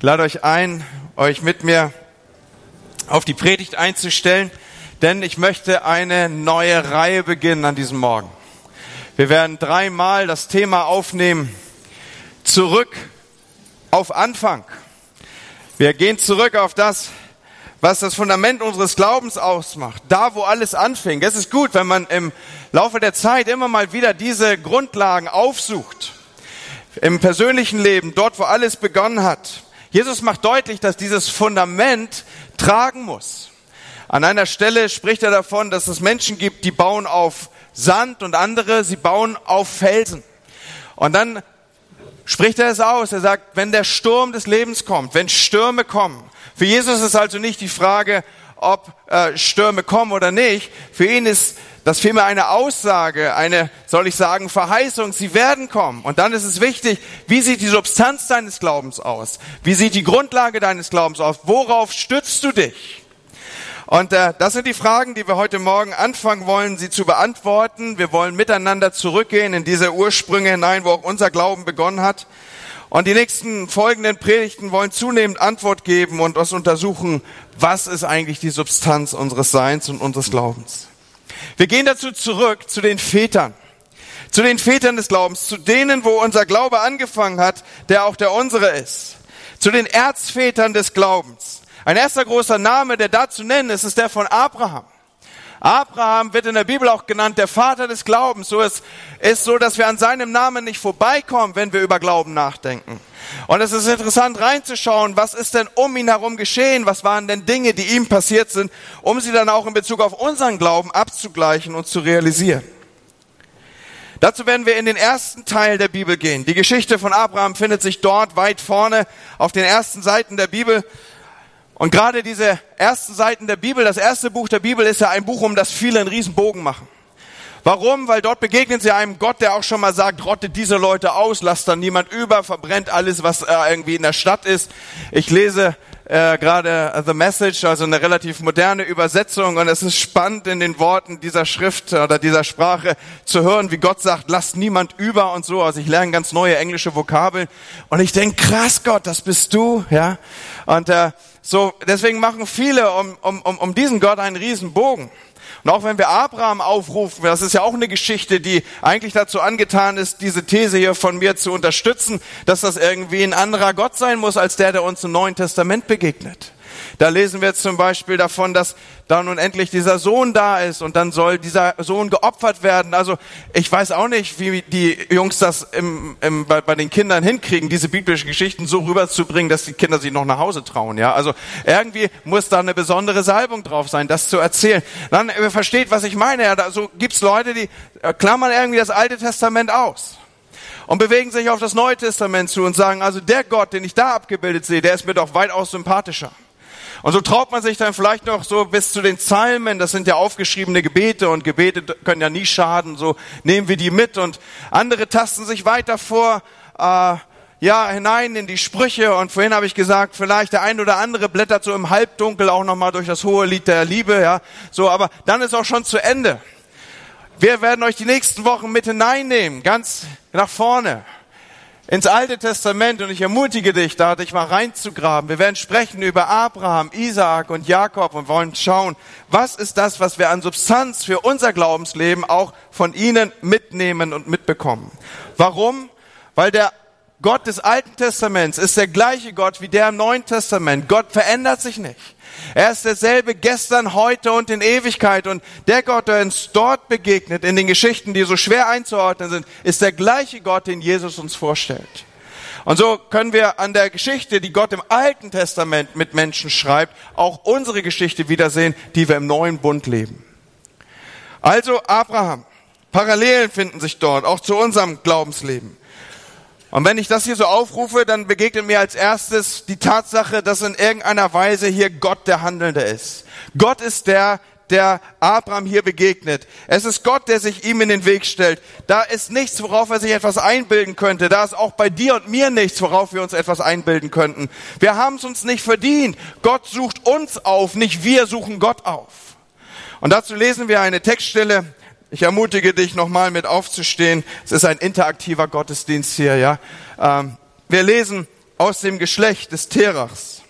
Ich lade euch ein, euch mit mir auf die Predigt einzustellen, denn ich möchte eine neue Reihe beginnen an diesem Morgen. Wir werden dreimal das Thema aufnehmen, zurück auf Anfang. Wir gehen zurück auf das, was das Fundament unseres Glaubens ausmacht, da wo alles anfing. Es ist gut, wenn man im Laufe der Zeit immer mal wieder diese Grundlagen aufsucht. Im persönlichen Leben, dort wo alles begonnen hat. Jesus macht deutlich, dass dieses Fundament tragen muss. An einer Stelle spricht er davon, dass es Menschen gibt, die bauen auf Sand und andere, sie bauen auf Felsen. Und dann spricht er es aus. Er sagt, wenn der Sturm des Lebens kommt, wenn Stürme kommen. Für Jesus ist also nicht die Frage, ob äh, Stürme kommen oder nicht. Für ihn ist das vielmehr eine Aussage, eine, soll ich sagen, Verheißung, sie werden kommen. Und dann ist es wichtig, wie sieht die Substanz deines Glaubens aus? Wie sieht die Grundlage deines Glaubens aus? Worauf stützt du dich? Und äh, das sind die Fragen, die wir heute Morgen anfangen wollen, sie zu beantworten. Wir wollen miteinander zurückgehen in diese Ursprünge hinein, wo auch unser Glauben begonnen hat. Und die nächsten folgenden Predigten wollen zunehmend Antwort geben und uns untersuchen, was ist eigentlich die Substanz unseres Seins und unseres Glaubens. Wir gehen dazu zurück zu den Vätern, zu den Vätern des Glaubens, zu denen, wo unser Glaube angefangen hat, der auch der unsere ist, zu den Erzvätern des Glaubens. Ein erster großer Name, der da zu nennen ist, ist der von Abraham. Abraham wird in der Bibel auch genannt der Vater des Glaubens. So ist, ist so, dass wir an seinem Namen nicht vorbeikommen, wenn wir über Glauben nachdenken. Und es ist interessant reinzuschauen, was ist denn um ihn herum geschehen? Was waren denn Dinge, die ihm passiert sind, um sie dann auch in Bezug auf unseren Glauben abzugleichen und zu realisieren? Dazu werden wir in den ersten Teil der Bibel gehen. Die Geschichte von Abraham findet sich dort weit vorne auf den ersten Seiten der Bibel. Und gerade diese ersten Seiten der Bibel, das erste Buch der Bibel ist ja ein Buch, um das viele einen riesen Bogen machen. Warum? Weil dort begegnen sie einem Gott, der auch schon mal sagt, rottet diese Leute aus, lasst dann niemand über, verbrennt alles, was äh, irgendwie in der Stadt ist. Ich lese äh, gerade The Message, also eine relativ moderne Übersetzung und es ist spannend in den Worten dieser Schrift oder dieser Sprache zu hören, wie Gott sagt, lasst niemand über und so. Also ich lerne ganz neue englische Vokabeln und ich denke, krass Gott, das bist du, ja. Und äh, so deswegen machen viele um, um, um, diesen Gott einen riesen Bogen. Und auch wenn wir Abraham aufrufen, das ist ja auch eine Geschichte, die eigentlich dazu angetan ist, diese These hier von mir zu unterstützen, dass das irgendwie ein anderer Gott sein muss, als der, der uns im Neuen Testament begegnet. Da lesen wir zum Beispiel davon, dass da nun endlich dieser Sohn da ist und dann soll dieser Sohn geopfert werden. Also ich weiß auch nicht, wie die Jungs das im, im, bei, bei den Kindern hinkriegen, diese biblischen Geschichten so rüberzubringen, dass die Kinder sich noch nach Hause trauen. Ja, also irgendwie muss da eine besondere Salbung drauf sein, das zu erzählen. Dann ihr versteht, was ich meine. Ja, da, so gibt's Leute, die äh, klammern irgendwie das Alte Testament aus und bewegen sich auf das Neue Testament zu und sagen, also der Gott, den ich da abgebildet sehe, der ist mir doch weitaus sympathischer. Und so traut man sich dann vielleicht noch so bis zu den Psalmen, das sind ja aufgeschriebene Gebete und Gebete können ja nie schaden, so nehmen wir die mit und andere tasten sich weiter vor, äh, ja, hinein in die Sprüche. Und vorhin habe ich gesagt, vielleicht der ein oder andere blättert so im Halbdunkel auch nochmal durch das hohe Lied der Liebe, ja, so, aber dann ist auch schon zu Ende. Wir werden euch die nächsten Wochen mit hineinnehmen, ganz nach vorne ins Alte Testament und ich ermutige dich, da dich mal reinzugraben. Wir werden sprechen über Abraham, Isaak und Jakob und wollen schauen, was ist das, was wir an Substanz für unser Glaubensleben auch von ihnen mitnehmen und mitbekommen. Warum? Weil der Gott des Alten Testaments ist der gleiche Gott wie der im Neuen Testament. Gott verändert sich nicht. Er ist derselbe gestern, heute und in Ewigkeit. Und der Gott, der uns dort begegnet, in den Geschichten, die so schwer einzuordnen sind, ist der gleiche Gott, den Jesus uns vorstellt. Und so können wir an der Geschichte, die Gott im Alten Testament mit Menschen schreibt, auch unsere Geschichte wiedersehen, die wir im neuen Bund leben. Also Abraham. Parallelen finden sich dort, auch zu unserem Glaubensleben. Und wenn ich das hier so aufrufe, dann begegnet mir als erstes die Tatsache, dass in irgendeiner Weise hier Gott der Handelnde ist. Gott ist der, der Abraham hier begegnet. Es ist Gott, der sich ihm in den Weg stellt. Da ist nichts, worauf er sich etwas einbilden könnte. Da ist auch bei dir und mir nichts, worauf wir uns etwas einbilden könnten. Wir haben es uns nicht verdient. Gott sucht uns auf, nicht wir suchen Gott auf. Und dazu lesen wir eine Textstelle ich ermutige dich nochmal mit aufzustehen. Es ist ein interaktiver Gottesdienst hier, ja. Ähm, wir lesen aus dem Geschlecht des Terachs.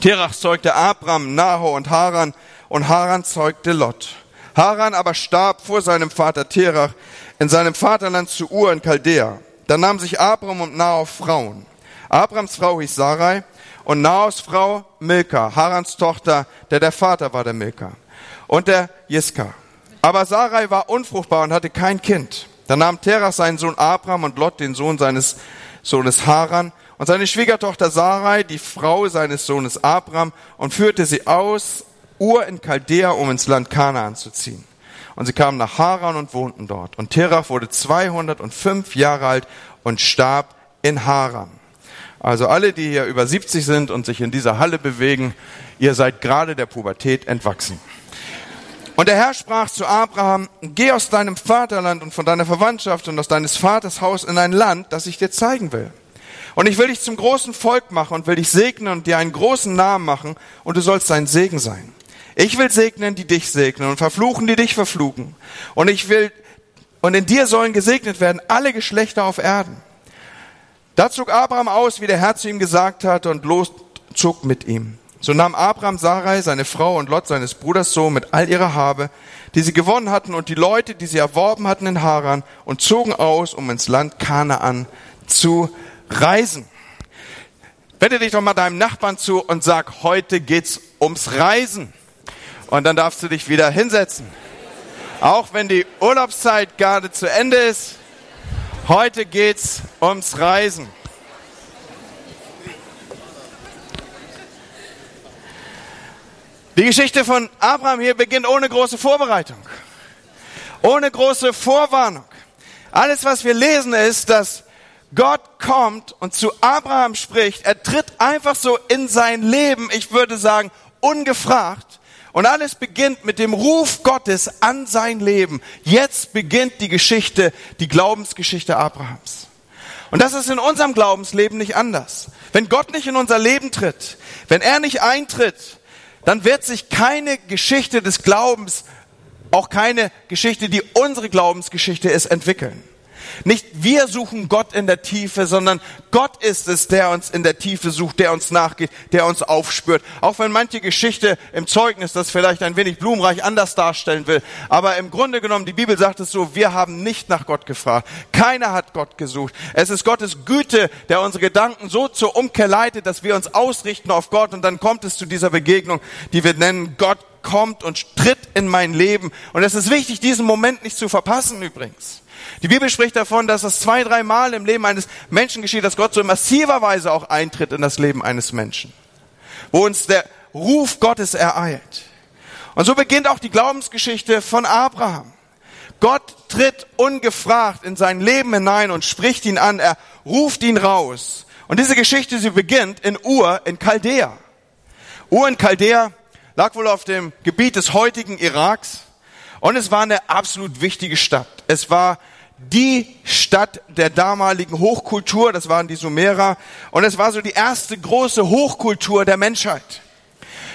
Terach zeugte Abram, Nahor und Haran und Haran zeugte Lot. Haran aber starb vor seinem Vater Terach in seinem Vaterland zu Ur in Chaldea. Da nahm sich Abram und Nahor Frauen. Abrams Frau hieß Sarai und Nahors Frau Milka, Harans Tochter, der der Vater war der Milka. Und der Jiska. Aber Sarai war unfruchtbar und hatte kein Kind. Da nahm Terach seinen Sohn Abram und Lot den Sohn seines Sohnes Haran und seine Schwiegertochter Sarai, die Frau seines Sohnes Abram, und führte sie aus Ur in Chaldea, um ins Land Kanaan zu ziehen. Und sie kamen nach Haran und wohnten dort. Und Terach wurde 205 Jahre alt und starb in Haran. Also alle, die hier über 70 sind und sich in dieser Halle bewegen, ihr seid gerade der Pubertät entwachsen. Und der Herr sprach zu Abraham, geh aus deinem Vaterland und von deiner Verwandtschaft und aus deines Vaters Haus in ein Land, das ich dir zeigen will. Und ich will dich zum großen Volk machen und will dich segnen und dir einen großen Namen machen und du sollst sein Segen sein. Ich will segnen, die dich segnen und verfluchen, die dich verfluchen. Und ich will, und in dir sollen gesegnet werden alle Geschlechter auf Erden. Da zog Abraham aus, wie der Herr zu ihm gesagt hatte, und loszog mit ihm. So nahm Abraham Sarai, seine Frau und Lot, seines Bruders Sohn, mit all ihrer Habe, die sie gewonnen hatten, und die Leute, die sie erworben hatten in Haran, und zogen aus, um ins Land Kanaan zu reisen. Wende dich doch mal deinem Nachbarn zu und sag, heute geht's ums Reisen. Und dann darfst du dich wieder hinsetzen. Auch wenn die Urlaubszeit gerade zu Ende ist, heute geht's ums Reisen. Die Geschichte von Abraham hier beginnt ohne große Vorbereitung, ohne große Vorwarnung. Alles, was wir lesen, ist, dass Gott kommt und zu Abraham spricht. Er tritt einfach so in sein Leben, ich würde sagen, ungefragt. Und alles beginnt mit dem Ruf Gottes an sein Leben. Jetzt beginnt die Geschichte, die Glaubensgeschichte Abrahams. Und das ist in unserem Glaubensleben nicht anders. Wenn Gott nicht in unser Leben tritt, wenn er nicht eintritt, dann wird sich keine Geschichte des Glaubens, auch keine Geschichte, die unsere Glaubensgeschichte ist, entwickeln. Nicht wir suchen Gott in der Tiefe, sondern Gott ist es, der uns in der Tiefe sucht, der uns nachgeht, der uns aufspürt. Auch wenn manche Geschichte im Zeugnis das vielleicht ein wenig blumenreich anders darstellen will. Aber im Grunde genommen, die Bibel sagt es so, wir haben nicht nach Gott gefragt. Keiner hat Gott gesucht. Es ist Gottes Güte, der unsere Gedanken so zur Umkehr leitet, dass wir uns ausrichten auf Gott und dann kommt es zu dieser Begegnung, die wir nennen, Gott kommt und tritt in mein Leben. Und es ist wichtig, diesen Moment nicht zu verpassen übrigens. Die Bibel spricht davon, dass das zwei, drei Mal im Leben eines Menschen geschieht, dass Gott so in massiver Weise auch eintritt in das Leben eines Menschen. Wo uns der Ruf Gottes ereilt. Und so beginnt auch die Glaubensgeschichte von Abraham. Gott tritt ungefragt in sein Leben hinein und spricht ihn an. Er ruft ihn raus. Und diese Geschichte, sie beginnt in Ur in Chaldea. Ur in Chaldea lag wohl auf dem Gebiet des heutigen Iraks. Und es war eine absolut wichtige Stadt. Es war die Stadt der damaligen Hochkultur, das waren die Sumerer, und es war so die erste große Hochkultur der Menschheit.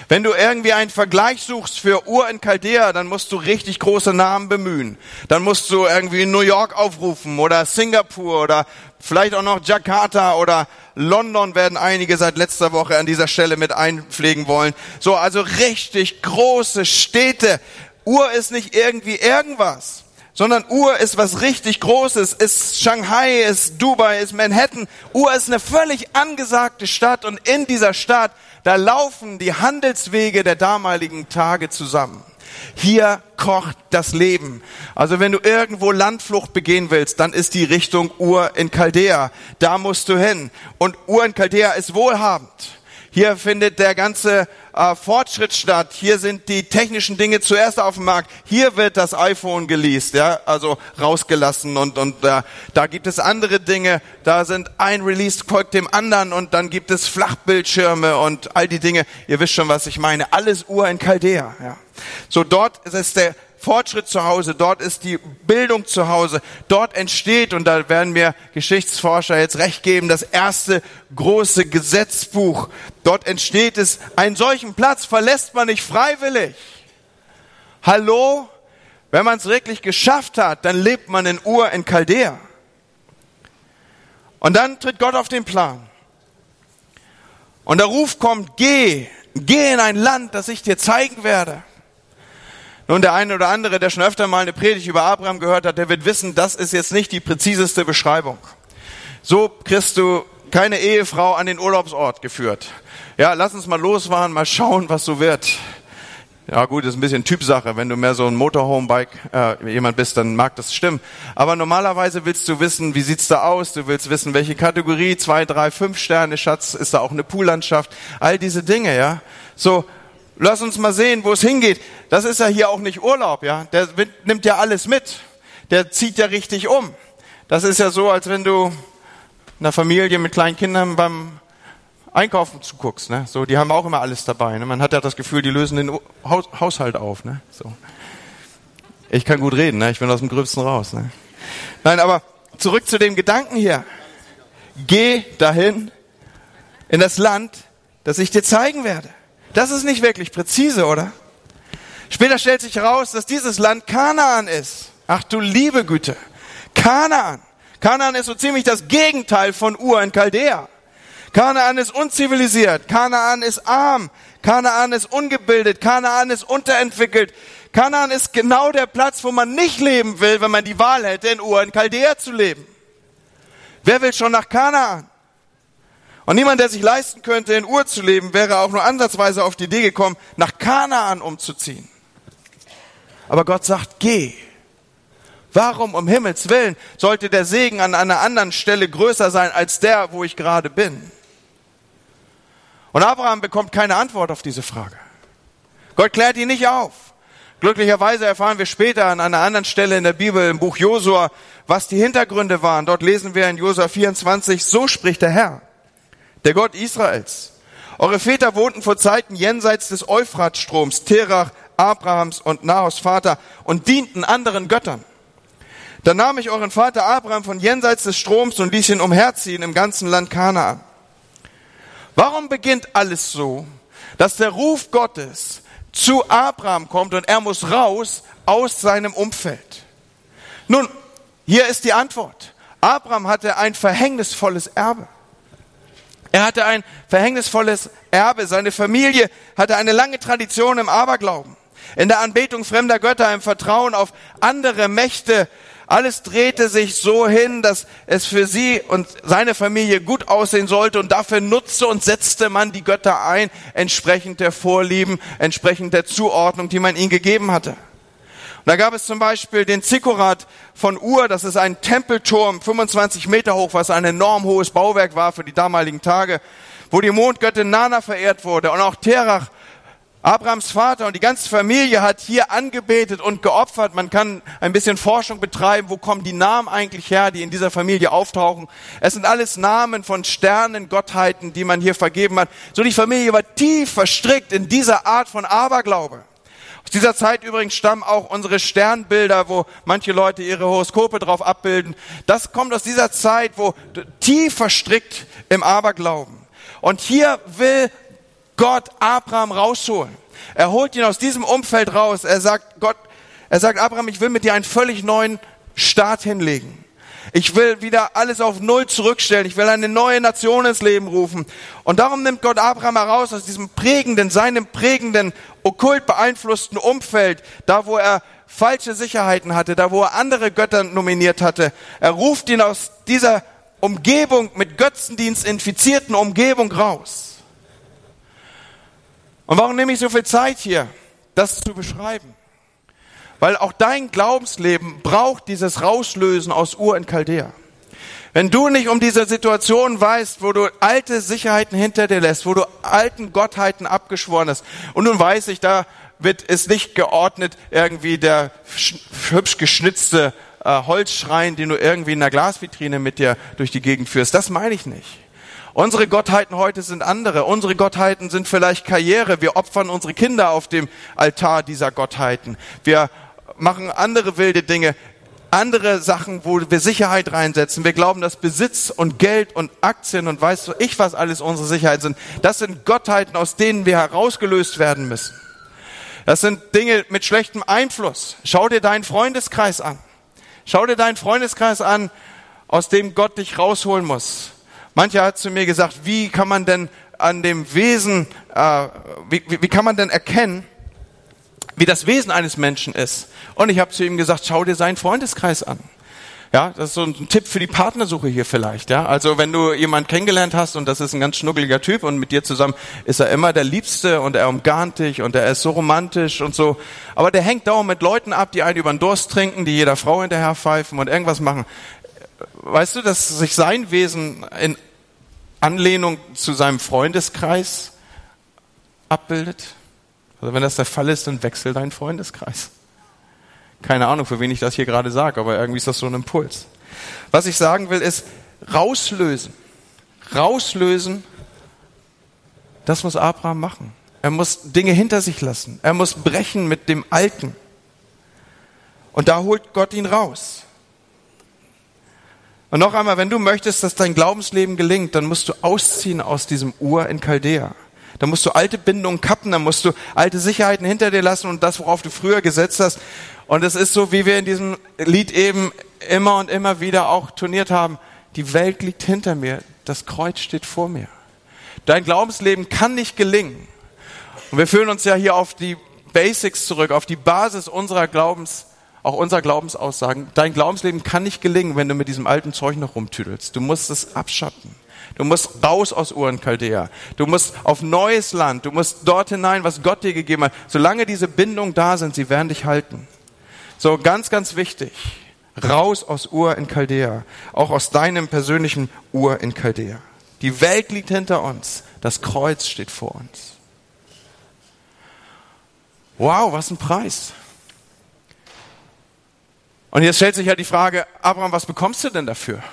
Wenn du irgendwie einen Vergleich suchst für Ur in Chaldea, dann musst du richtig große Namen bemühen. Dann musst du irgendwie New York aufrufen oder Singapur oder vielleicht auch noch Jakarta oder London werden einige seit letzter Woche an dieser Stelle mit einpflegen wollen. So, also richtig große Städte. Ur ist nicht irgendwie irgendwas sondern Ur ist was richtig Großes, ist Shanghai, ist Dubai, ist Manhattan. Ur ist eine völlig angesagte Stadt und in dieser Stadt, da laufen die Handelswege der damaligen Tage zusammen. Hier kocht das Leben. Also wenn du irgendwo Landflucht begehen willst, dann ist die Richtung Ur in Chaldea. Da musst du hin. Und Ur in Chaldea ist wohlhabend. Hier findet der ganze äh, Fortschritt statt. Hier sind die technischen Dinge zuerst auf dem Markt. Hier wird das iPhone geleast, ja, also rausgelassen und und äh, da gibt es andere Dinge. Da sind ein Release folgt dem anderen und dann gibt es Flachbildschirme und all die Dinge. Ihr wisst schon, was ich meine. Alles Uhr in Chaldea. Ja. So dort ist der Fortschritt zu Hause, dort ist die Bildung zu Hause, dort entsteht, und da werden mir Geschichtsforscher jetzt recht geben, das erste große Gesetzbuch. Dort entsteht es, einen solchen Platz verlässt man nicht freiwillig. Hallo? Wenn man es wirklich geschafft hat, dann lebt man in Ur in Chaldea. Und dann tritt Gott auf den Plan. Und der Ruf kommt, geh, geh in ein Land, das ich dir zeigen werde. Nun, der eine oder andere, der schon öfter mal eine Predigt über Abraham gehört hat, der wird wissen, das ist jetzt nicht die präziseste Beschreibung. So kriegst du keine Ehefrau an den Urlaubsort geführt. Ja, lass uns mal losfahren, mal schauen, was so wird. Ja gut, ist ein bisschen Typsache. Wenn du mehr so ein Motorhomebike äh, jemand bist, dann mag das stimmen. Aber normalerweise willst du wissen, wie sieht's da aus? Du willst wissen, welche Kategorie, zwei, drei, fünf Sterne, Schatz, ist da auch eine Poollandschaft? All diese Dinge, ja. So, lass uns mal sehen, wo es hingeht. Das ist ja hier auch nicht Urlaub, ja. Der nimmt ja alles mit. Der zieht ja richtig um. Das ist ja so, als wenn du einer Familie mit kleinen Kindern beim Einkaufen zuguckst, ne? So, die haben auch immer alles dabei. Ne? Man hat ja das Gefühl, die lösen den Haus Haushalt auf, ne? So. Ich kann gut reden, ne? Ich bin aus dem Gröbsten raus, ne? Nein, aber zurück zu dem Gedanken hier. Geh dahin in das Land, das ich dir zeigen werde. Das ist nicht wirklich präzise, oder? Später stellt sich heraus, dass dieses Land Kanaan ist. Ach du liebe Güte. Kanaan. Kanaan ist so ziemlich das Gegenteil von Ur in Chaldea. Kanaan ist unzivilisiert. Kanaan ist arm. Kanaan ist ungebildet. Kanaan ist unterentwickelt. Kanaan ist genau der Platz, wo man nicht leben will, wenn man die Wahl hätte, in Ur in Chaldea zu leben. Wer will schon nach Kanaan? Und niemand, der sich leisten könnte, in Ur zu leben, wäre auch nur ansatzweise auf die Idee gekommen, nach Kanaan umzuziehen. Aber Gott sagt, geh. Warum um Himmels Willen sollte der Segen an einer anderen Stelle größer sein als der, wo ich gerade bin? Und Abraham bekommt keine Antwort auf diese Frage. Gott klärt ihn nicht auf. Glücklicherweise erfahren wir später an einer anderen Stelle in der Bibel, im Buch Josua, was die Hintergründe waren. Dort lesen wir in Josua 24, so spricht der Herr der Gott Israels. Eure Väter wohnten vor Zeiten jenseits des Euphratstroms, Terach, Abrahams und Nahos Vater und dienten anderen Göttern. Dann nahm ich euren Vater Abraham von jenseits des Stroms und ließ ihn umherziehen im ganzen Land Kanaan. Warum beginnt alles so, dass der Ruf Gottes zu Abraham kommt und er muss raus aus seinem Umfeld? Nun, hier ist die Antwort. Abraham hatte ein verhängnisvolles Erbe. Er hatte ein verhängnisvolles Erbe. Seine Familie hatte eine lange Tradition im Aberglauben, in der Anbetung fremder Götter, im Vertrauen auf andere Mächte. Alles drehte sich so hin, dass es für sie und seine Familie gut aussehen sollte und dafür nutzte und setzte man die Götter ein, entsprechend der Vorlieben, entsprechend der Zuordnung, die man ihnen gegeben hatte. Da gab es zum Beispiel den Zikorat von Ur, das ist ein Tempelturm, 25 Meter hoch, was ein enorm hohes Bauwerk war für die damaligen Tage, wo die Mondgöttin Nana verehrt wurde. Und auch Terach, Abrahams Vater und die ganze Familie hat hier angebetet und geopfert. Man kann ein bisschen Forschung betreiben, wo kommen die Namen eigentlich her, die in dieser Familie auftauchen. Es sind alles Namen von Sternen, Gottheiten, die man hier vergeben hat. So die Familie war tief verstrickt in dieser Art von Aberglaube. Aus dieser Zeit übrigens stammen auch unsere Sternbilder, wo manche Leute ihre Horoskope drauf abbilden. Das kommt aus dieser Zeit, wo tief verstrickt im Aberglauben. Und hier will Gott Abraham rausholen. Er holt ihn aus diesem Umfeld raus. Er sagt Gott, er sagt Abraham, ich will mit dir einen völlig neuen Start hinlegen. Ich will wieder alles auf Null zurückstellen. Ich will eine neue Nation ins Leben rufen. Und darum nimmt Gott Abraham heraus aus diesem prägenden, seinem prägenden, okkult beeinflussten Umfeld, da wo er falsche Sicherheiten hatte, da wo er andere Götter nominiert hatte. Er ruft ihn aus dieser Umgebung mit Götzendienst infizierten Umgebung raus. Und warum nehme ich so viel Zeit hier, das zu beschreiben? Weil auch dein Glaubensleben braucht dieses Rauslösen aus Ur in Chaldea. Wenn du nicht um diese Situation weißt, wo du alte Sicherheiten hinter dir lässt, wo du alten Gottheiten abgeschworen hast, und nun weiß ich, da wird es nicht geordnet, irgendwie der hübsch geschnitzte äh, Holzschrein, den du irgendwie in einer Glasvitrine mit dir durch die Gegend führst. Das meine ich nicht. Unsere Gottheiten heute sind andere. Unsere Gottheiten sind vielleicht Karriere. Wir opfern unsere Kinder auf dem Altar dieser Gottheiten. Wir machen andere wilde Dinge, andere Sachen, wo wir Sicherheit reinsetzen. Wir glauben, dass Besitz und Geld und Aktien und weißt du ich, was alles unsere Sicherheit sind. Das sind Gottheiten, aus denen wir herausgelöst werden müssen. Das sind Dinge mit schlechtem Einfluss. Schau dir deinen Freundeskreis an. Schau dir deinen Freundeskreis an, aus dem Gott dich rausholen muss. Mancher hat zu mir gesagt, wie kann man denn an dem Wesen, äh, wie, wie, wie kann man denn erkennen, wie das Wesen eines Menschen ist? Und ich habe zu ihm gesagt, schau dir seinen Freundeskreis an. Ja, das ist so ein Tipp für die Partnersuche hier vielleicht. Ja, also wenn du jemanden kennengelernt hast und das ist ein ganz schnuckeliger Typ und mit dir zusammen ist er immer der Liebste und er umgarnt dich und er ist so romantisch und so. Aber der hängt dauernd mit Leuten ab, die einen über den Durst trinken, die jeder Frau hinterher pfeifen und irgendwas machen. Weißt du, dass sich sein Wesen in Anlehnung zu seinem Freundeskreis abbildet? Also wenn das der Fall ist, dann wechsel deinen Freundeskreis. Keine Ahnung, für wen ich das hier gerade sage, aber irgendwie ist das so ein Impuls. Was ich sagen will, ist rauslösen. Rauslösen, das muss Abraham machen. Er muss Dinge hinter sich lassen. Er muss brechen mit dem Alten. Und da holt Gott ihn raus. Und noch einmal, wenn du möchtest, dass dein Glaubensleben gelingt, dann musst du ausziehen aus diesem Ur in Chaldea. Da musst du alte Bindungen kappen, dann musst du alte Sicherheiten hinter dir lassen und das, worauf du früher gesetzt hast, und es ist so, wie wir in diesem Lied eben immer und immer wieder auch turniert haben. Die Welt liegt hinter mir. Das Kreuz steht vor mir. Dein Glaubensleben kann nicht gelingen. Und wir führen uns ja hier auf die Basics zurück, auf die Basis unserer Glaubens, auch unserer Glaubensaussagen. Dein Glaubensleben kann nicht gelingen, wenn du mit diesem alten Zeug noch rumtüdelst. Du musst es abschatten. Du musst raus aus Uren Chaldea. Du musst auf neues Land. Du musst dort hinein, was Gott dir gegeben hat. Solange diese Bindungen da sind, sie werden dich halten. So, ganz, ganz wichtig. Raus aus Ur in Chaldea. Auch aus deinem persönlichen Ur in Chaldea. Die Welt liegt hinter uns. Das Kreuz steht vor uns. Wow, was ein Preis. Und jetzt stellt sich ja die Frage, Abraham, was bekommst du denn dafür?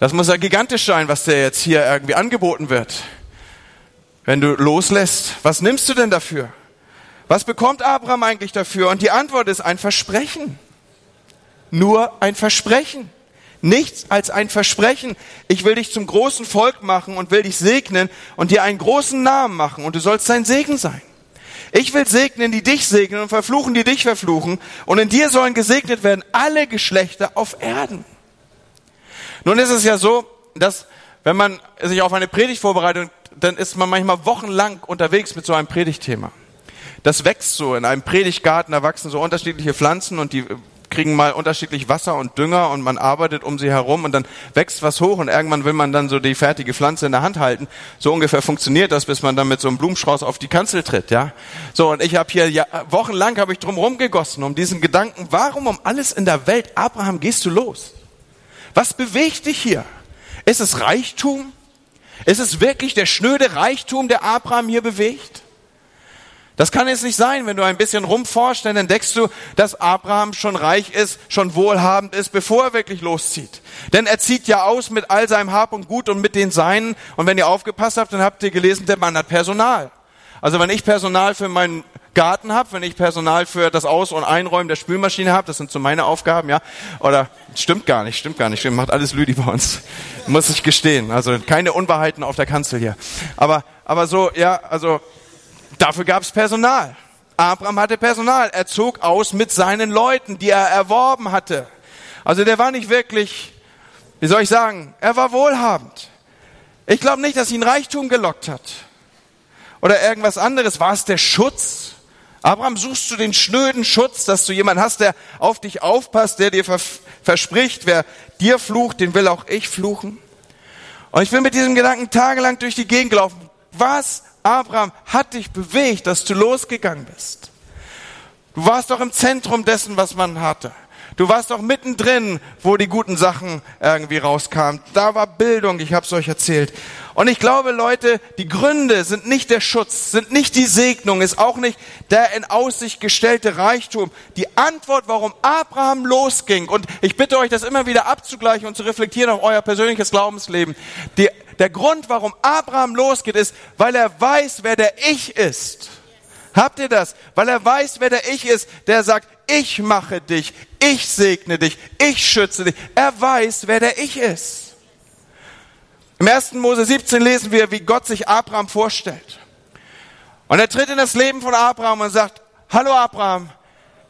Das muss ja gigantisch sein, was dir jetzt hier irgendwie angeboten wird. Wenn du loslässt, was nimmst du denn dafür? Was bekommt Abraham eigentlich dafür? Und die Antwort ist ein Versprechen. Nur ein Versprechen. Nichts als ein Versprechen. Ich will dich zum großen Volk machen und will dich segnen und dir einen großen Namen machen und du sollst sein Segen sein. Ich will segnen, die dich segnen und verfluchen, die dich verfluchen. Und in dir sollen gesegnet werden alle Geschlechter auf Erden. Nun ist es ja so, dass wenn man sich auf eine Predigt vorbereitet, dann ist man manchmal wochenlang unterwegs mit so einem Predigtthema das wächst so. In einem Predigtgarten, da wachsen so unterschiedliche Pflanzen und die kriegen mal unterschiedlich Wasser und Dünger und man arbeitet um sie herum und dann wächst was hoch und irgendwann will man dann so die fertige Pflanze in der Hand halten. So ungefähr funktioniert das, bis man dann mit so einem Blumenstrauß auf die Kanzel tritt, ja. So und ich habe hier ja, wochenlang habe ich drum rumgegossen um diesen Gedanken, warum um alles in der Welt Abraham gehst du los? Was bewegt dich hier? Ist es Reichtum? Ist es wirklich der schnöde Reichtum, der Abraham hier bewegt? Das kann jetzt nicht sein, wenn du ein bisschen rumforschst, dann entdeckst du, dass Abraham schon reich ist, schon wohlhabend ist, bevor er wirklich loszieht. Denn er zieht ja aus mit all seinem Hab und Gut und mit den Seinen. Und wenn ihr aufgepasst habt, dann habt ihr gelesen, der Mann hat Personal. Also wenn ich Personal für meinen Garten habe, wenn ich Personal für das Aus- und Einräumen der Spülmaschine habe, das sind so meine Aufgaben, ja. Oder stimmt gar nicht, stimmt gar nicht, stimmt, macht alles Lüdi bei uns. Muss ich gestehen. Also keine Unwahrheiten auf der Kanzel hier. Aber, aber so, ja, also Dafür gab es Personal. Abraham hatte Personal. Er zog aus mit seinen Leuten, die er erworben hatte. Also der war nicht wirklich, wie soll ich sagen, er war wohlhabend. Ich glaube nicht, dass ihn Reichtum gelockt hat. Oder irgendwas anderes. War es der Schutz? Abraham, suchst du den schnöden Schutz, dass du jemanden hast, der auf dich aufpasst, der dir verspricht, wer dir flucht, den will auch ich fluchen? Und ich bin mit diesem Gedanken tagelang durch die Gegend gelaufen. Was Abraham hat dich bewegt, dass du losgegangen bist. Du warst doch im Zentrum dessen, was man hatte. Du warst doch mittendrin, wo die guten Sachen irgendwie rauskamen. Da war Bildung, ich habe es euch erzählt. Und ich glaube, Leute, die Gründe sind nicht der Schutz, sind nicht die Segnung, ist auch nicht der in Aussicht gestellte Reichtum. Die Antwort, warum Abraham losging, und ich bitte euch, das immer wieder abzugleichen und zu reflektieren auf euer persönliches Glaubensleben. Die, der Grund, warum Abraham losgeht, ist, weil er weiß, wer der Ich ist. Habt ihr das? Weil er weiß, wer der Ich ist, der sagt, ich mache dich, ich segne dich, ich schütze dich. Er weiß, wer der Ich ist. Im 1. Mose 17 lesen wir, wie Gott sich Abraham vorstellt. Und er tritt in das Leben von Abraham und sagt, hallo Abraham,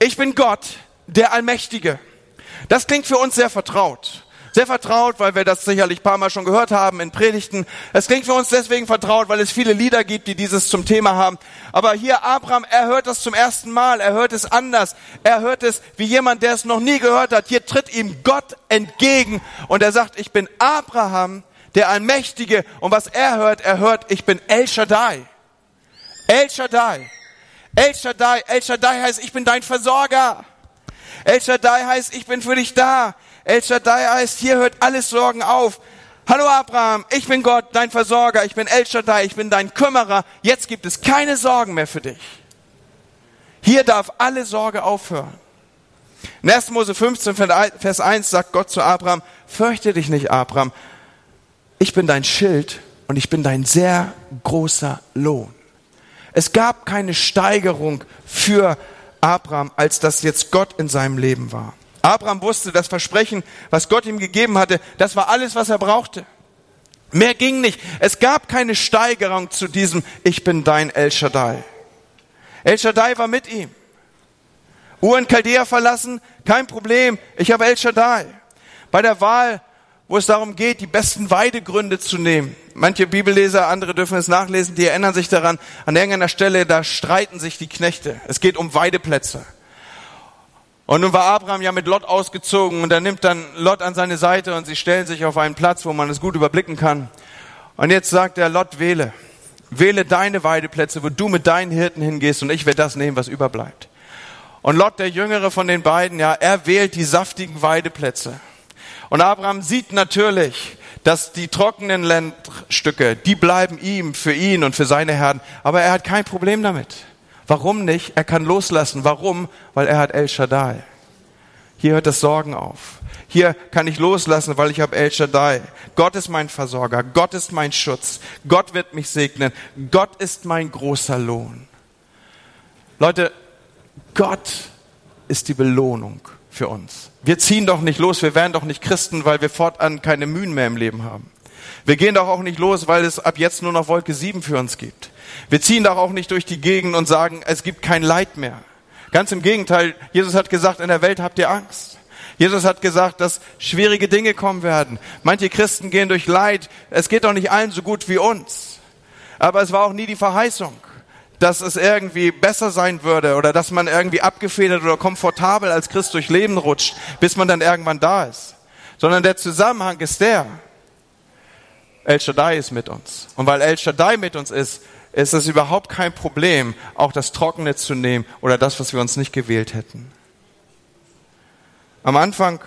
ich bin Gott, der Allmächtige. Das klingt für uns sehr vertraut. Sehr vertraut, weil wir das sicherlich ein paar Mal schon gehört haben in Predigten. Es klingt für uns deswegen vertraut, weil es viele Lieder gibt, die dieses zum Thema haben. Aber hier Abraham, er hört das zum ersten Mal, er hört es anders. Er hört es wie jemand, der es noch nie gehört hat. Hier tritt ihm Gott entgegen und er sagt, ich bin Abraham, der Allmächtige. Und was er hört, er hört, ich bin El Shaddai. El Shaddai. El Shaddai. El Shaddai heißt, ich bin dein Versorger. El Shaddai heißt, ich bin für dich da. El Shaddai heißt, hier hört alles Sorgen auf. Hallo Abraham, ich bin Gott, dein Versorger, ich bin El Shaddai, ich bin dein Kümmerer. Jetzt gibt es keine Sorgen mehr für dich. Hier darf alle Sorge aufhören. In 1. Mose 15, Vers 1 sagt Gott zu Abraham, fürchte dich nicht, Abraham. Ich bin dein Schild und ich bin dein sehr großer Lohn. Es gab keine Steigerung für Abraham, als das jetzt Gott in seinem Leben war. Abraham wusste, das Versprechen, was Gott ihm gegeben hatte, das war alles, was er brauchte. Mehr ging nicht. Es gab keine Steigerung zu diesem Ich bin dein El Shaddai. El Shaddai war mit ihm. Ur in Chaldea verlassen, kein Problem. Ich habe El Shaddai. Bei der Wahl, wo es darum geht, die besten Weidegründe zu nehmen. Manche Bibelleser, andere dürfen es nachlesen, die erinnern sich daran, an irgendeiner Stelle, da streiten sich die Knechte. Es geht um Weideplätze. Und nun war Abraham ja mit Lot ausgezogen und er nimmt dann Lot an seine Seite und sie stellen sich auf einen Platz, wo man es gut überblicken kann. Und jetzt sagt er, Lot, wähle. Wähle deine Weideplätze, wo du mit deinen Hirten hingehst und ich werde das nehmen, was überbleibt. Und Lot, der Jüngere von den beiden, ja, er wählt die saftigen Weideplätze. Und Abraham sieht natürlich, dass die trockenen Landstücke, die bleiben ihm, für ihn und für seine Herden. Aber er hat kein Problem damit. Warum nicht? Er kann loslassen. Warum? Weil er hat El Shaddai. Hier hört das Sorgen auf. Hier kann ich loslassen, weil ich habe El Shaddai. Gott ist mein Versorger. Gott ist mein Schutz. Gott wird mich segnen. Gott ist mein großer Lohn. Leute, Gott ist die Belohnung für uns. Wir ziehen doch nicht los, wir werden doch nicht Christen, weil wir fortan keine Mühen mehr im Leben haben. Wir gehen doch auch nicht los, weil es ab jetzt nur noch Wolke 7 für uns gibt. Wir ziehen doch auch nicht durch die Gegend und sagen, es gibt kein Leid mehr. Ganz im Gegenteil, Jesus hat gesagt, in der Welt habt ihr Angst. Jesus hat gesagt, dass schwierige Dinge kommen werden. Manche Christen gehen durch Leid. Es geht doch nicht allen so gut wie uns. Aber es war auch nie die Verheißung, dass es irgendwie besser sein würde oder dass man irgendwie abgefedert oder komfortabel als Christ durch Leben rutscht, bis man dann irgendwann da ist. Sondern der Zusammenhang ist der, El Shaddai ist mit uns. Und weil El Shaddai mit uns ist, ist es überhaupt kein Problem, auch das Trockene zu nehmen oder das, was wir uns nicht gewählt hätten. Am Anfang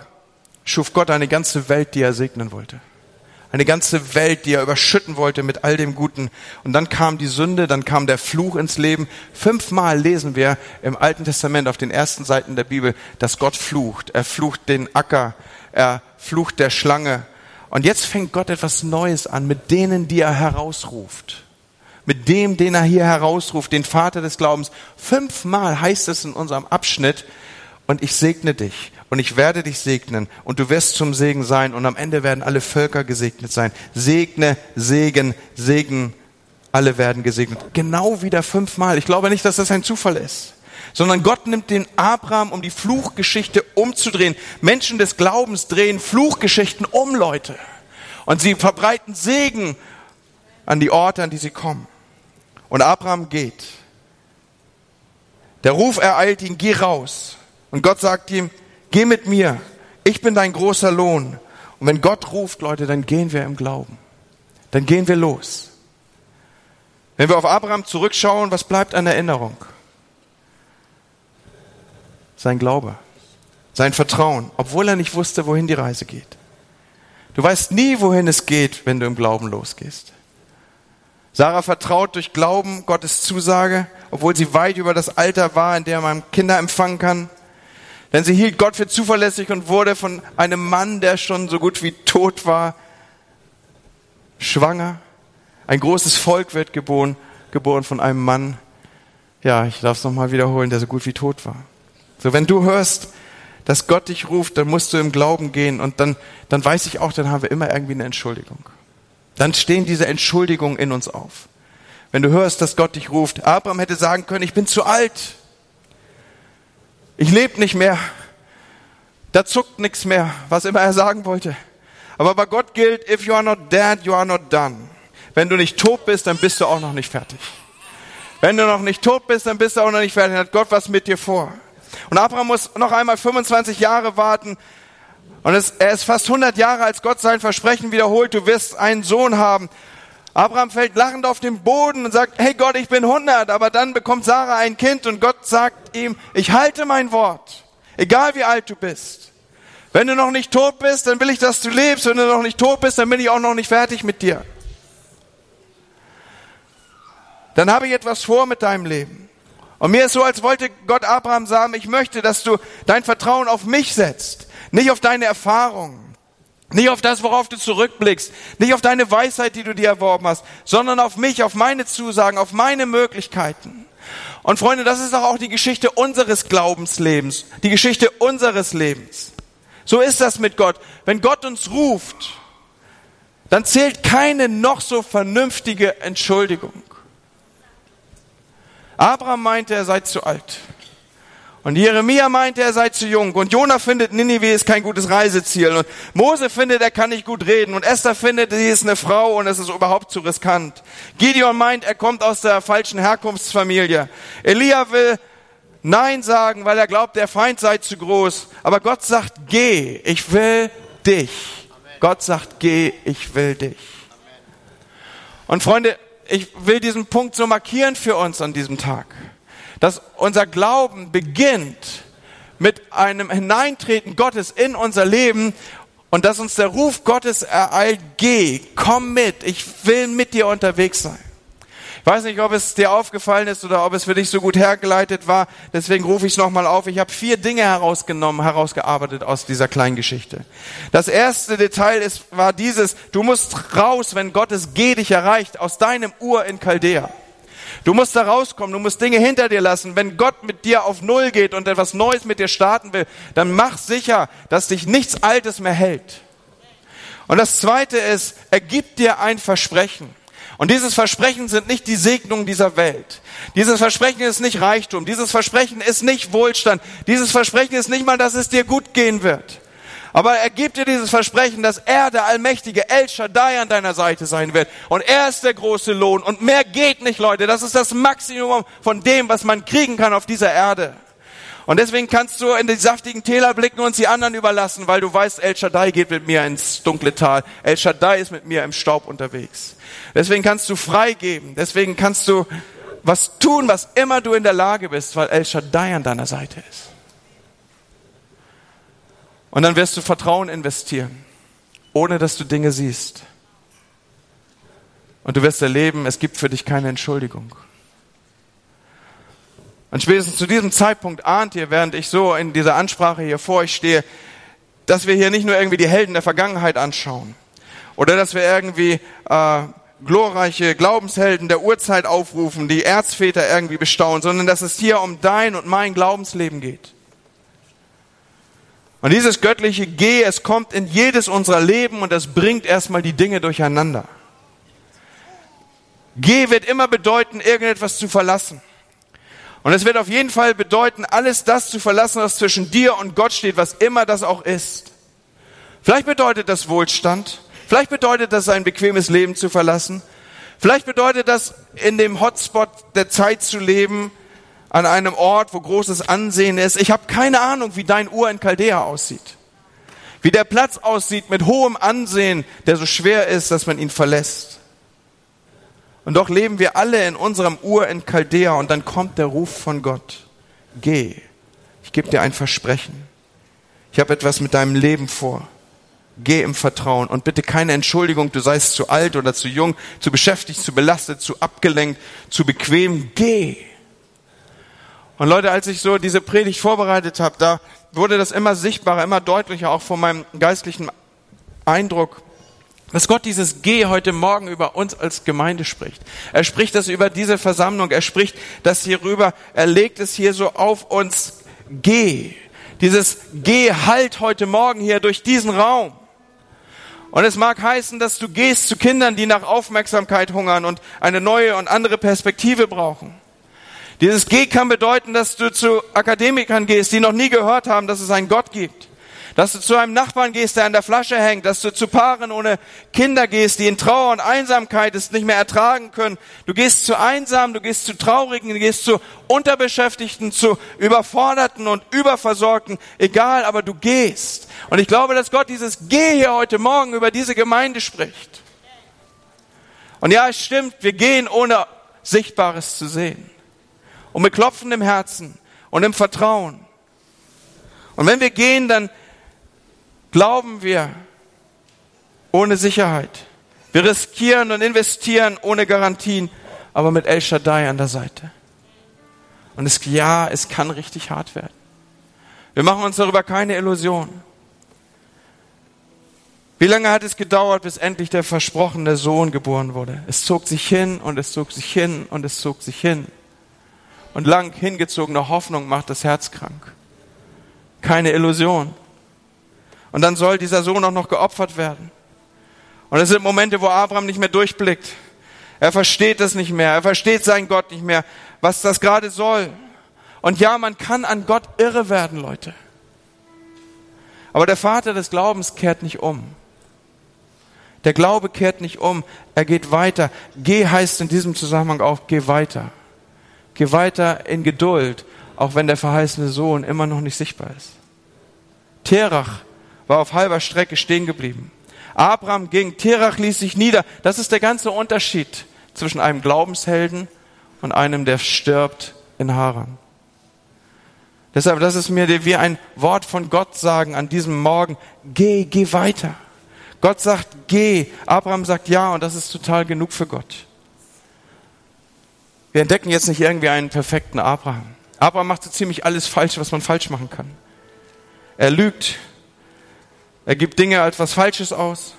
schuf Gott eine ganze Welt, die er segnen wollte. Eine ganze Welt, die er überschütten wollte mit all dem Guten. Und dann kam die Sünde, dann kam der Fluch ins Leben. Fünfmal lesen wir im Alten Testament auf den ersten Seiten der Bibel, dass Gott flucht. Er flucht den Acker, er flucht der Schlange. Und jetzt fängt Gott etwas Neues an mit denen, die er herausruft mit dem, den er hier herausruft, den Vater des Glaubens. Fünfmal heißt es in unserem Abschnitt, und ich segne dich und ich werde dich segnen und du wirst zum Segen sein und am Ende werden alle Völker gesegnet sein. Segne, Segen, Segen, alle werden gesegnet. Genau wieder fünfmal. Ich glaube nicht, dass das ein Zufall ist, sondern Gott nimmt den Abraham, um die Fluchgeschichte umzudrehen. Menschen des Glaubens drehen Fluchgeschichten um, Leute. Und sie verbreiten Segen an die Orte, an die sie kommen. Und Abraham geht. Der Ruf ereilt ihn, geh raus. Und Gott sagt ihm, geh mit mir. Ich bin dein großer Lohn. Und wenn Gott ruft, Leute, dann gehen wir im Glauben. Dann gehen wir los. Wenn wir auf Abraham zurückschauen, was bleibt an Erinnerung? Sein Glaube, sein Vertrauen, obwohl er nicht wusste, wohin die Reise geht. Du weißt nie, wohin es geht, wenn du im Glauben losgehst. Sarah vertraut durch Glauben Gottes Zusage, obwohl sie weit über das Alter war, in dem man Kinder empfangen kann. Denn sie hielt Gott für zuverlässig und wurde von einem Mann, der schon so gut wie tot war, schwanger. Ein großes Volk wird geboren, geboren von einem Mann. Ja, ich darf es nochmal wiederholen, der so gut wie tot war. So, wenn du hörst, dass Gott dich ruft, dann musst du im Glauben gehen und dann, dann weiß ich auch, dann haben wir immer irgendwie eine Entschuldigung. Dann stehen diese Entschuldigungen in uns auf. Wenn du hörst, dass Gott dich ruft, Abraham hätte sagen können, ich bin zu alt. Ich lebe nicht mehr. Da zuckt nichts mehr, was immer er sagen wollte. Aber bei Gott gilt, if you are not dead, you are not done. Wenn du nicht tot bist, dann bist du auch noch nicht fertig. Wenn du noch nicht tot bist, dann bist du auch noch nicht fertig. Dann hat Gott was mit dir vor. Und Abraham muss noch einmal 25 Jahre warten. Und es, er ist fast 100 Jahre, als Gott sein Versprechen wiederholt, du wirst einen Sohn haben. Abraham fällt lachend auf den Boden und sagt, hey Gott, ich bin 100. Aber dann bekommt Sarah ein Kind und Gott sagt ihm, ich halte mein Wort. Egal wie alt du bist. Wenn du noch nicht tot bist, dann will ich, dass du lebst. Wenn du noch nicht tot bist, dann bin ich auch noch nicht fertig mit dir. Dann habe ich etwas vor mit deinem Leben. Und mir ist so, als wollte Gott Abraham sagen, ich möchte, dass du dein Vertrauen auf mich setzt, nicht auf deine Erfahrungen, nicht auf das, worauf du zurückblickst, nicht auf deine Weisheit, die du dir erworben hast, sondern auf mich, auf meine Zusagen, auf meine Möglichkeiten. Und Freunde, das ist doch auch die Geschichte unseres Glaubenslebens, die Geschichte unseres Lebens. So ist das mit Gott. Wenn Gott uns ruft, dann zählt keine noch so vernünftige Entschuldigung. Abraham meinte, er sei zu alt. Und Jeremia meinte, er sei zu jung. Und Jonah findet, Ninive ist kein gutes Reiseziel. Und Mose findet, er kann nicht gut reden. Und Esther findet, sie ist eine Frau und es ist überhaupt zu riskant. Gideon meint, er kommt aus der falschen Herkunftsfamilie. Elia will Nein sagen, weil er glaubt, der Feind sei zu groß. Aber Gott sagt, geh, ich will dich. Amen. Gott sagt, geh, ich will dich. Amen. Und Freunde, ich will diesen Punkt so markieren für uns an diesem Tag, dass unser Glauben beginnt mit einem Hineintreten Gottes in unser Leben und dass uns der Ruf Gottes ereilt, geh, komm mit, ich will mit dir unterwegs sein. Ich weiß nicht, ob es dir aufgefallen ist oder ob es für dich so gut hergeleitet war. Deswegen rufe ich es nochmal auf. Ich habe vier Dinge herausgenommen, herausgearbeitet aus dieser kleinen Geschichte. Das erste Detail ist, war dieses, du musst raus, wenn Gottes Geh dich erreicht, aus deinem Ur in Chaldea. Du musst da rauskommen, du musst Dinge hinter dir lassen. Wenn Gott mit dir auf Null geht und etwas Neues mit dir starten will, dann mach sicher, dass dich nichts Altes mehr hält. Und das zweite ist, er gibt dir ein Versprechen. Und dieses Versprechen sind nicht die Segnungen dieser Welt. Dieses Versprechen ist nicht Reichtum. Dieses Versprechen ist nicht Wohlstand. Dieses Versprechen ist nicht mal, dass es dir gut gehen wird. Aber er gibt dir dieses Versprechen, dass er, der allmächtige El Shaddai, an deiner Seite sein wird. Und er ist der große Lohn. Und mehr geht nicht, Leute. Das ist das Maximum von dem, was man kriegen kann auf dieser Erde. Und deswegen kannst du in die saftigen Täler blicken und sie anderen überlassen, weil du weißt, El Shaddai geht mit mir ins dunkle Tal. El Shaddai ist mit mir im Staub unterwegs. Deswegen kannst du freigeben. Deswegen kannst du was tun, was immer du in der Lage bist, weil El Shaddai an deiner Seite ist. Und dann wirst du Vertrauen investieren, ohne dass du Dinge siehst. Und du wirst erleben, es gibt für dich keine Entschuldigung. Und spätestens zu diesem Zeitpunkt ahnt ihr, während ich so in dieser Ansprache hier vor euch stehe, dass wir hier nicht nur irgendwie die Helden der Vergangenheit anschauen oder dass wir irgendwie äh, glorreiche Glaubenshelden der Urzeit aufrufen, die Erzväter irgendwie bestaunen, sondern dass es hier um dein und mein Glaubensleben geht. Und dieses göttliche Geh, es kommt in jedes unserer Leben und es bringt erstmal die Dinge durcheinander. Geh wird immer bedeuten, irgendetwas zu verlassen. Und es wird auf jeden Fall bedeuten, alles das zu verlassen, was zwischen dir und Gott steht, was immer das auch ist. Vielleicht bedeutet das Wohlstand. Vielleicht bedeutet das ein bequemes Leben zu verlassen. Vielleicht bedeutet das in dem Hotspot der Zeit zu leben, an einem Ort, wo großes Ansehen ist. Ich habe keine Ahnung, wie dein Ur in Chaldea aussieht. Wie der Platz aussieht mit hohem Ansehen, der so schwer ist, dass man ihn verlässt. Und doch leben wir alle in unserem Ur in Chaldea und dann kommt der Ruf von Gott. Geh, ich gebe dir ein Versprechen. Ich habe etwas mit deinem Leben vor. Geh im Vertrauen und bitte keine Entschuldigung, du seist zu alt oder zu jung, zu beschäftigt, zu belastet, zu abgelenkt, zu bequem. Geh. Und Leute, als ich so diese Predigt vorbereitet habe, da wurde das immer sichtbarer, immer deutlicher, auch von meinem geistlichen Eindruck, dass Gott dieses Geh heute Morgen über uns als Gemeinde spricht. Er spricht das über diese Versammlung. Er spricht das hierüber. Er legt es hier so auf uns. Geh. Dieses Geh halt heute Morgen hier durch diesen Raum. Und es mag heißen, dass du gehst zu Kindern, die nach Aufmerksamkeit hungern und eine neue und andere Perspektive brauchen. Dieses Geh kann bedeuten, dass du zu Akademikern gehst, die noch nie gehört haben, dass es einen Gott gibt Dass du zu einem Nachbarn gehst, der an der Flasche hängt. Dass du zu Paaren ohne Kinder gehst, die in Trauer und Einsamkeit es nicht mehr ertragen können. Du gehst zu Einsamen, du gehst zu Traurigen, du gehst zu Unterbeschäftigten, zu Überforderten und Überversorgten. Egal, aber du gehst. Und ich glaube, dass Gott dieses Geh hier heute Morgen über diese Gemeinde spricht. Und ja, es stimmt, wir gehen ohne Sichtbares zu sehen. Und mit klopfendem Herzen und im Vertrauen. Und wenn wir gehen, dann glauben wir ohne Sicherheit. Wir riskieren und investieren ohne Garantien, aber mit El Shaddai an der Seite. Und es, ja, es kann richtig hart werden. Wir machen uns darüber keine Illusionen. Wie lange hat es gedauert, bis endlich der versprochene Sohn geboren wurde? Es zog sich hin und es zog sich hin und es zog sich hin. Und lang hingezogene Hoffnung macht das Herz krank. Keine Illusion. Und dann soll dieser Sohn auch noch geopfert werden. Und es sind Momente, wo Abraham nicht mehr durchblickt. Er versteht es nicht mehr. Er versteht seinen Gott nicht mehr, was das gerade soll. Und ja, man kann an Gott irre werden, Leute. Aber der Vater des Glaubens kehrt nicht um. Der Glaube kehrt nicht um, er geht weiter. Geh heißt in diesem Zusammenhang auch, geh weiter. Geh weiter in Geduld, auch wenn der verheißene Sohn immer noch nicht sichtbar ist. Terach war auf halber Strecke stehen geblieben. Abraham ging, Terach ließ sich nieder. Das ist der ganze Unterschied zwischen einem Glaubenshelden und einem, der stirbt in Haran. Deshalb, das ist mir wie ein Wort von Gott sagen an diesem Morgen. Geh, geh weiter. Gott sagt, geh. Abraham sagt ja und das ist total genug für Gott. Wir entdecken jetzt nicht irgendwie einen perfekten Abraham. Abraham macht so ziemlich alles falsch, was man falsch machen kann. Er lügt. Er gibt Dinge als was Falsches aus.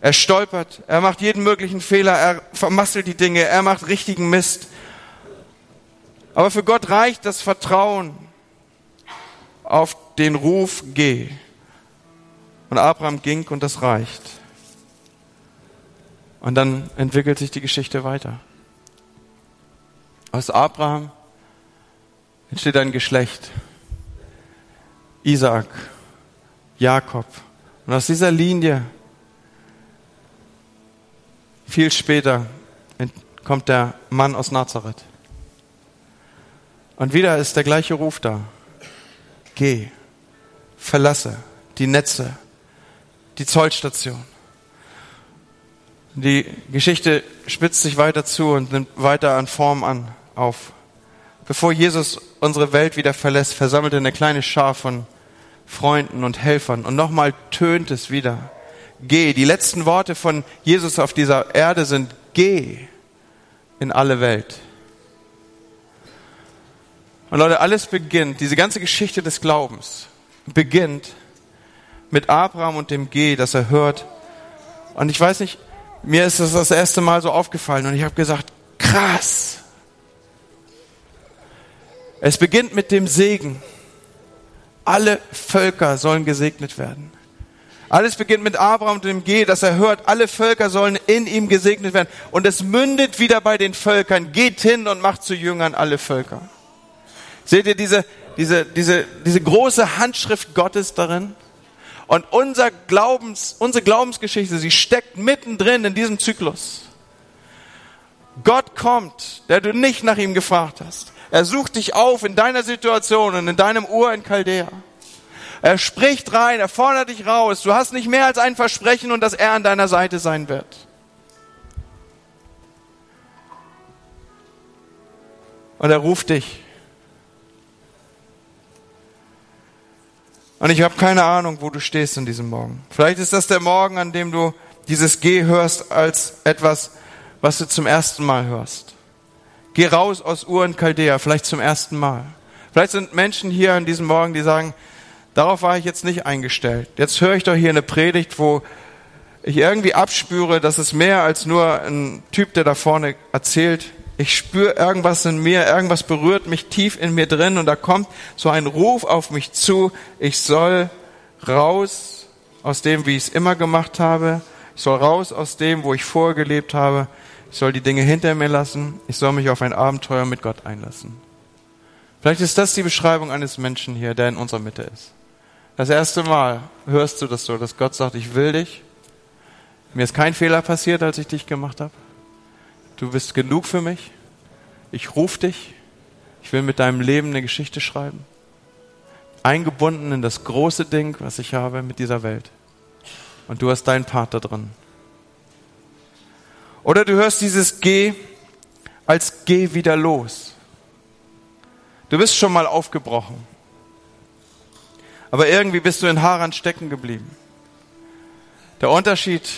Er stolpert. Er macht jeden möglichen Fehler. Er vermasselt die Dinge. Er macht richtigen Mist. Aber für Gott reicht das Vertrauen auf den Ruf, geh. Und Abraham ging und das reicht. Und dann entwickelt sich die Geschichte weiter. Aus Abraham entsteht ein Geschlecht. Isaac, Jakob. Und aus dieser Linie, viel später, kommt der Mann aus Nazareth. Und wieder ist der gleiche Ruf da. Geh, verlasse die Netze, die Zollstation. Die Geschichte spitzt sich weiter zu und nimmt weiter an Form an, auf. Bevor Jesus unsere Welt wieder verlässt, versammelt er eine kleine Schar von Freunden und Helfern und nochmal tönt es wieder. Geh. Die letzten Worte von Jesus auf dieser Erde sind geh in alle Welt. Und Leute, alles beginnt, diese ganze Geschichte des Glaubens beginnt mit Abraham und dem G, das er hört. Und ich weiß nicht, mir ist das das erste Mal so aufgefallen und ich habe gesagt, krass. Es beginnt mit dem Segen. Alle Völker sollen gesegnet werden. Alles beginnt mit Abraham und dem G, dass er hört, alle Völker sollen in ihm gesegnet werden. Und es mündet wieder bei den Völkern. Geht hin und macht zu Jüngern alle Völker. Seht ihr diese, diese, diese, diese große Handschrift Gottes darin? Und unser Glaubens, unsere Glaubensgeschichte, sie steckt mittendrin in diesem Zyklus. Gott kommt, der du nicht nach ihm gefragt hast. Er sucht dich auf in deiner Situation und in deinem Ur in Chaldea. Er spricht rein, er fordert dich raus. Du hast nicht mehr als ein Versprechen und dass er an deiner Seite sein wird. Und er ruft dich. Und ich habe keine Ahnung, wo du stehst in diesem Morgen. Vielleicht ist das der Morgen, an dem du dieses Geh hörst als etwas, was du zum ersten Mal hörst. Geh raus aus Ur und Chaldea, vielleicht zum ersten Mal. Vielleicht sind Menschen hier an diesem Morgen, die sagen, darauf war ich jetzt nicht eingestellt. Jetzt höre ich doch hier eine Predigt, wo ich irgendwie abspüre, dass es mehr als nur ein Typ, der da vorne erzählt, ich spüre irgendwas in mir, irgendwas berührt mich tief in mir drin und da kommt so ein Ruf auf mich zu, ich soll raus aus dem, wie ich es immer gemacht habe, ich soll raus aus dem, wo ich vorher gelebt habe, ich soll die Dinge hinter mir lassen, ich soll mich auf ein Abenteuer mit Gott einlassen. Vielleicht ist das die Beschreibung eines Menschen hier, der in unserer Mitte ist. Das erste Mal hörst du das so, dass Gott sagt, ich will dich. Mir ist kein Fehler passiert, als ich dich gemacht habe. Du bist genug für mich. Ich rufe dich. Ich will mit deinem Leben eine Geschichte schreiben. Eingebunden in das große Ding, was ich habe mit dieser Welt. Und du hast deinen Part da drin. Oder du hörst dieses Geh als Geh wieder los. Du bist schon mal aufgebrochen. Aber irgendwie bist du in Haran stecken geblieben. Der Unterschied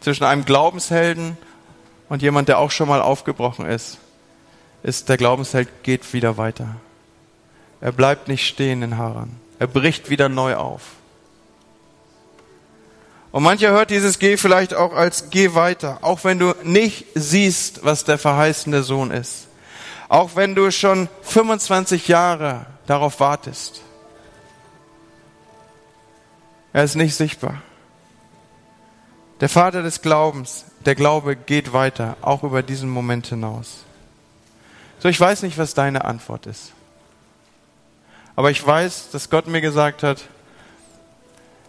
zwischen einem Glaubenshelden und jemand, der auch schon mal aufgebrochen ist, ist, der Glaubensheld geht wieder weiter. Er bleibt nicht stehen in Haran. Er bricht wieder neu auf. Und mancher hört dieses Geh vielleicht auch als Geh weiter, auch wenn du nicht siehst, was der verheißene Sohn ist. Auch wenn du schon 25 Jahre darauf wartest. Er ist nicht sichtbar. Der Vater des Glaubens, der Glaube geht weiter, auch über diesen Moment hinaus. So, ich weiß nicht, was deine Antwort ist. Aber ich weiß, dass Gott mir gesagt hat,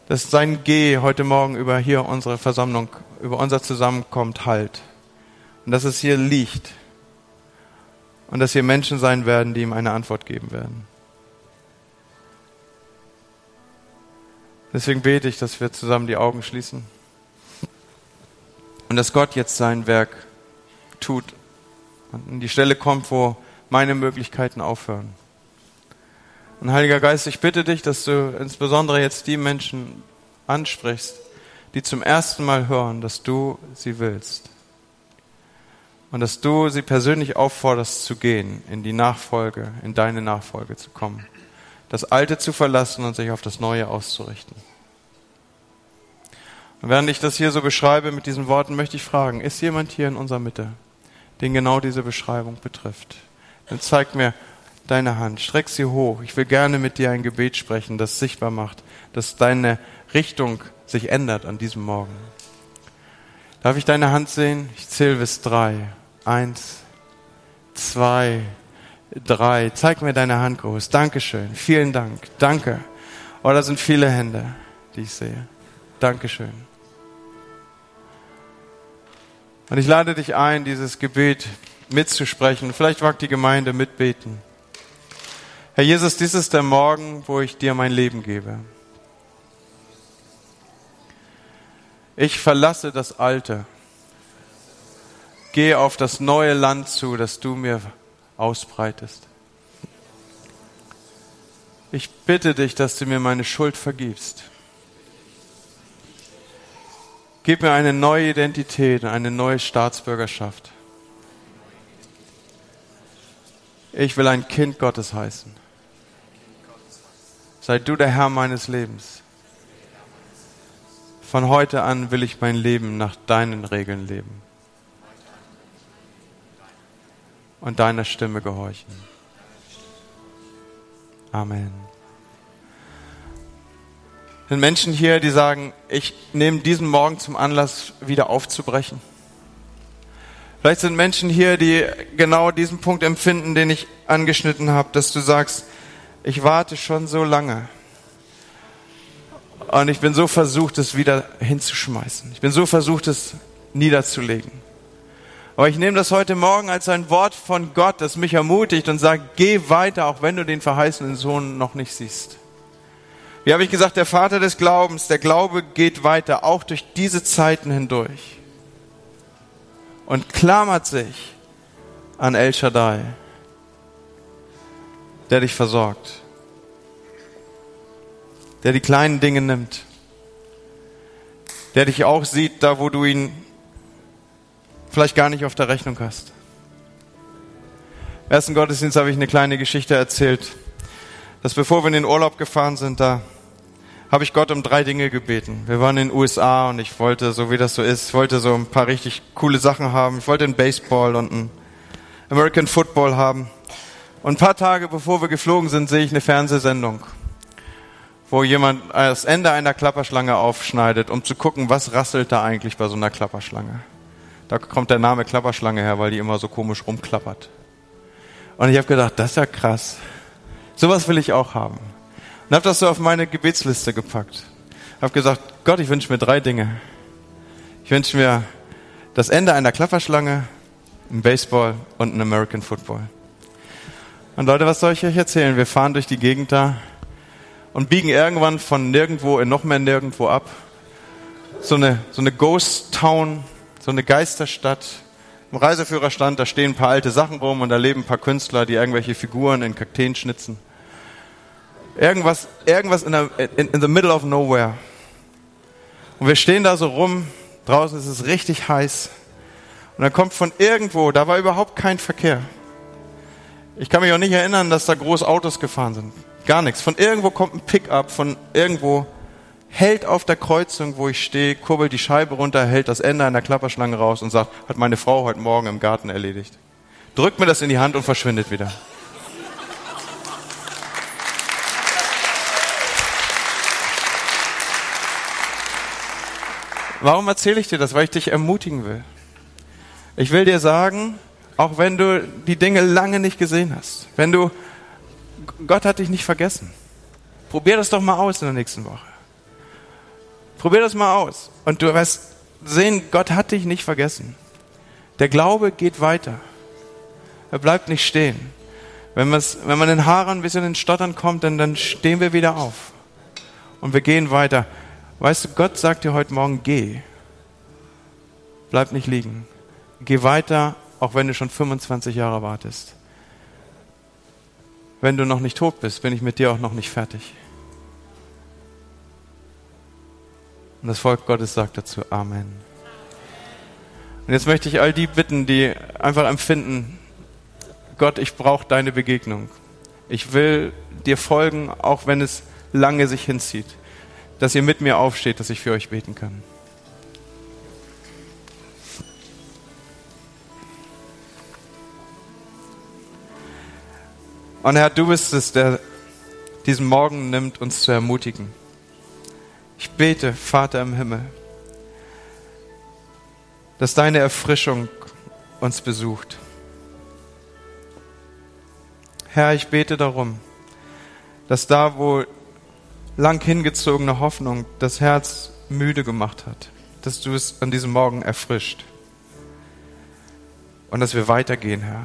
dass sein Geh heute Morgen über hier unsere Versammlung, über unser Zusammenkommt halt. Und dass es hier liegt. Und dass hier Menschen sein werden, die ihm eine Antwort geben werden. Deswegen bete ich, dass wir zusammen die Augen schließen. Und dass Gott jetzt sein Werk tut und an die Stelle kommt, wo meine Möglichkeiten aufhören. Und Heiliger Geist, ich bitte dich, dass du insbesondere jetzt die Menschen ansprichst, die zum ersten Mal hören, dass du sie willst. Und dass du sie persönlich aufforderst zu gehen, in die Nachfolge, in deine Nachfolge zu kommen. Das Alte zu verlassen und sich auf das Neue auszurichten. Und während ich das hier so beschreibe mit diesen Worten, möchte ich fragen, ist jemand hier in unserer Mitte, den genau diese Beschreibung betrifft? Dann zeig mir deine Hand, streck sie hoch. Ich will gerne mit dir ein Gebet sprechen, das sichtbar macht, dass deine Richtung sich ändert an diesem Morgen. Darf ich deine Hand sehen? Ich zähle bis drei. Eins, zwei, drei. Zeig mir deine Hand groß. Dankeschön. Vielen Dank. Danke. Oh, da sind viele Hände, die ich sehe. Dankeschön. Und ich lade dich ein, dieses Gebet mitzusprechen. Vielleicht wagt die Gemeinde mitbeten. Herr Jesus, dies ist der Morgen, wo ich dir mein Leben gebe. Ich verlasse das Alte. Gehe auf das neue Land zu, das du mir ausbreitest. Ich bitte dich, dass du mir meine Schuld vergibst. Gib mir eine neue Identität, eine neue Staatsbürgerschaft. Ich will ein Kind Gottes heißen. Sei du der Herr meines Lebens. Von heute an will ich mein Leben nach deinen Regeln leben und deiner Stimme gehorchen. Amen sind Menschen hier, die sagen, ich nehme diesen Morgen zum Anlass, wieder aufzubrechen. Vielleicht sind Menschen hier, die genau diesen Punkt empfinden, den ich angeschnitten habe, dass du sagst, ich warte schon so lange. Und ich bin so versucht, es wieder hinzuschmeißen. Ich bin so versucht, es niederzulegen. Aber ich nehme das heute Morgen als ein Wort von Gott, das mich ermutigt und sagt, geh weiter, auch wenn du den verheißenen Sohn noch nicht siehst. Wie habe ich gesagt, der Vater des Glaubens, der Glaube geht weiter, auch durch diese Zeiten hindurch. Und klammert sich an El Shaddai, der dich versorgt, der die kleinen Dinge nimmt, der dich auch sieht, da wo du ihn vielleicht gar nicht auf der Rechnung hast. Im ersten Gottesdienst habe ich eine kleine Geschichte erzählt dass bevor wir in den Urlaub gefahren sind, da habe ich Gott um drei Dinge gebeten. Wir waren in den USA und ich wollte, so wie das so ist, wollte so ein paar richtig coole Sachen haben. Ich wollte einen Baseball und einen American Football haben. Und ein paar Tage bevor wir geflogen sind, sehe ich eine Fernsehsendung, wo jemand das Ende einer Klapperschlange aufschneidet, um zu gucken, was rasselt da eigentlich bei so einer Klapperschlange. Da kommt der Name Klapperschlange her, weil die immer so komisch rumklappert. Und ich habe gedacht, das ist ja krass. Sowas will ich auch haben. Und habe das so auf meine Gebetsliste gepackt. Habe gesagt, Gott, ich wünsche mir drei Dinge. Ich wünsche mir das Ende einer Klapperschlange, ein Baseball und ein American Football. Und Leute, was soll ich euch erzählen? Wir fahren durch die Gegend da und biegen irgendwann von nirgendwo in noch mehr nirgendwo ab. So eine, so eine Ghost Town, so eine Geisterstadt. Im Reiseführerstand, da stehen ein paar alte Sachen rum und da leben ein paar Künstler, die irgendwelche Figuren in Kakteen schnitzen. Irgendwas, irgendwas in, der, in, in the middle of nowhere. Und wir stehen da so rum, draußen ist es richtig heiß. Und dann kommt von irgendwo, da war überhaupt kein Verkehr. Ich kann mich auch nicht erinnern, dass da groß Autos gefahren sind. Gar nichts. Von irgendwo kommt ein Pickup, von irgendwo hält auf der Kreuzung, wo ich stehe, kurbelt die Scheibe runter, hält das Ende einer Klapperschlange raus und sagt, hat meine Frau heute Morgen im Garten erledigt. Drückt mir das in die Hand und verschwindet wieder. Warum erzähle ich dir das? Weil ich dich ermutigen will. Ich will dir sagen, auch wenn du die Dinge lange nicht gesehen hast, wenn du, Gott hat dich nicht vergessen. Probier das doch mal aus in der nächsten Woche. Probier das mal aus. Und du wirst sehen, Gott hat dich nicht vergessen. Der Glaube geht weiter. Er bleibt nicht stehen. Wenn, wenn man in Haaren ein bisschen in Stottern kommt, dann, dann stehen wir wieder auf. Und wir gehen weiter. Weißt du, Gott sagt dir heute Morgen, geh. Bleib nicht liegen. Geh weiter, auch wenn du schon 25 Jahre wartest. Wenn du noch nicht tot bist, bin ich mit dir auch noch nicht fertig. Und das Volk Gottes sagt dazu Amen. Und jetzt möchte ich all die bitten, die einfach empfinden, Gott, ich brauche deine Begegnung. Ich will dir folgen, auch wenn es lange sich hinzieht dass ihr mit mir aufsteht, dass ich für euch beten kann. Und Herr, du bist es, der diesen Morgen nimmt, uns zu ermutigen. Ich bete, Vater im Himmel, dass deine Erfrischung uns besucht. Herr, ich bete darum, dass da, wo lang hingezogene Hoffnung das Herz müde gemacht hat, dass du es an diesem Morgen erfrischt. Und dass wir weitergehen, Herr.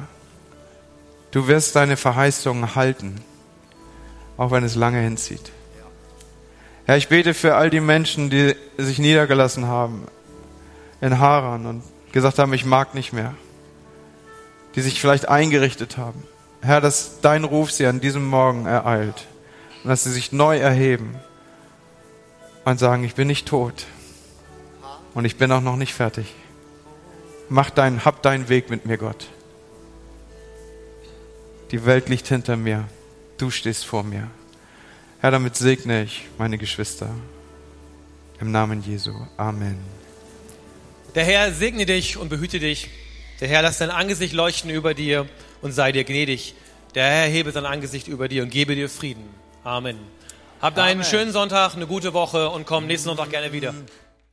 Du wirst deine Verheißungen halten, auch wenn es lange hinzieht. Herr, ich bete für all die Menschen, die sich niedergelassen haben in Haran und gesagt haben, ich mag nicht mehr, die sich vielleicht eingerichtet haben. Herr, dass dein Ruf sie an diesem Morgen ereilt und dass sie sich neu erheben und sagen, ich bin nicht tot und ich bin auch noch nicht fertig. Mach deinen, hab deinen Weg mit mir, Gott. Die Welt liegt hinter mir. Du stehst vor mir. Herr, damit segne ich meine Geschwister. Im Namen Jesu. Amen. Der Herr segne dich und behüte dich. Der Herr lass dein Angesicht leuchten über dir und sei dir gnädig. Der Herr hebe sein Angesicht über dir und gebe dir Frieden. Amen. Habt einen schönen Sonntag, eine gute Woche und komm nächsten Sonntag gerne wieder.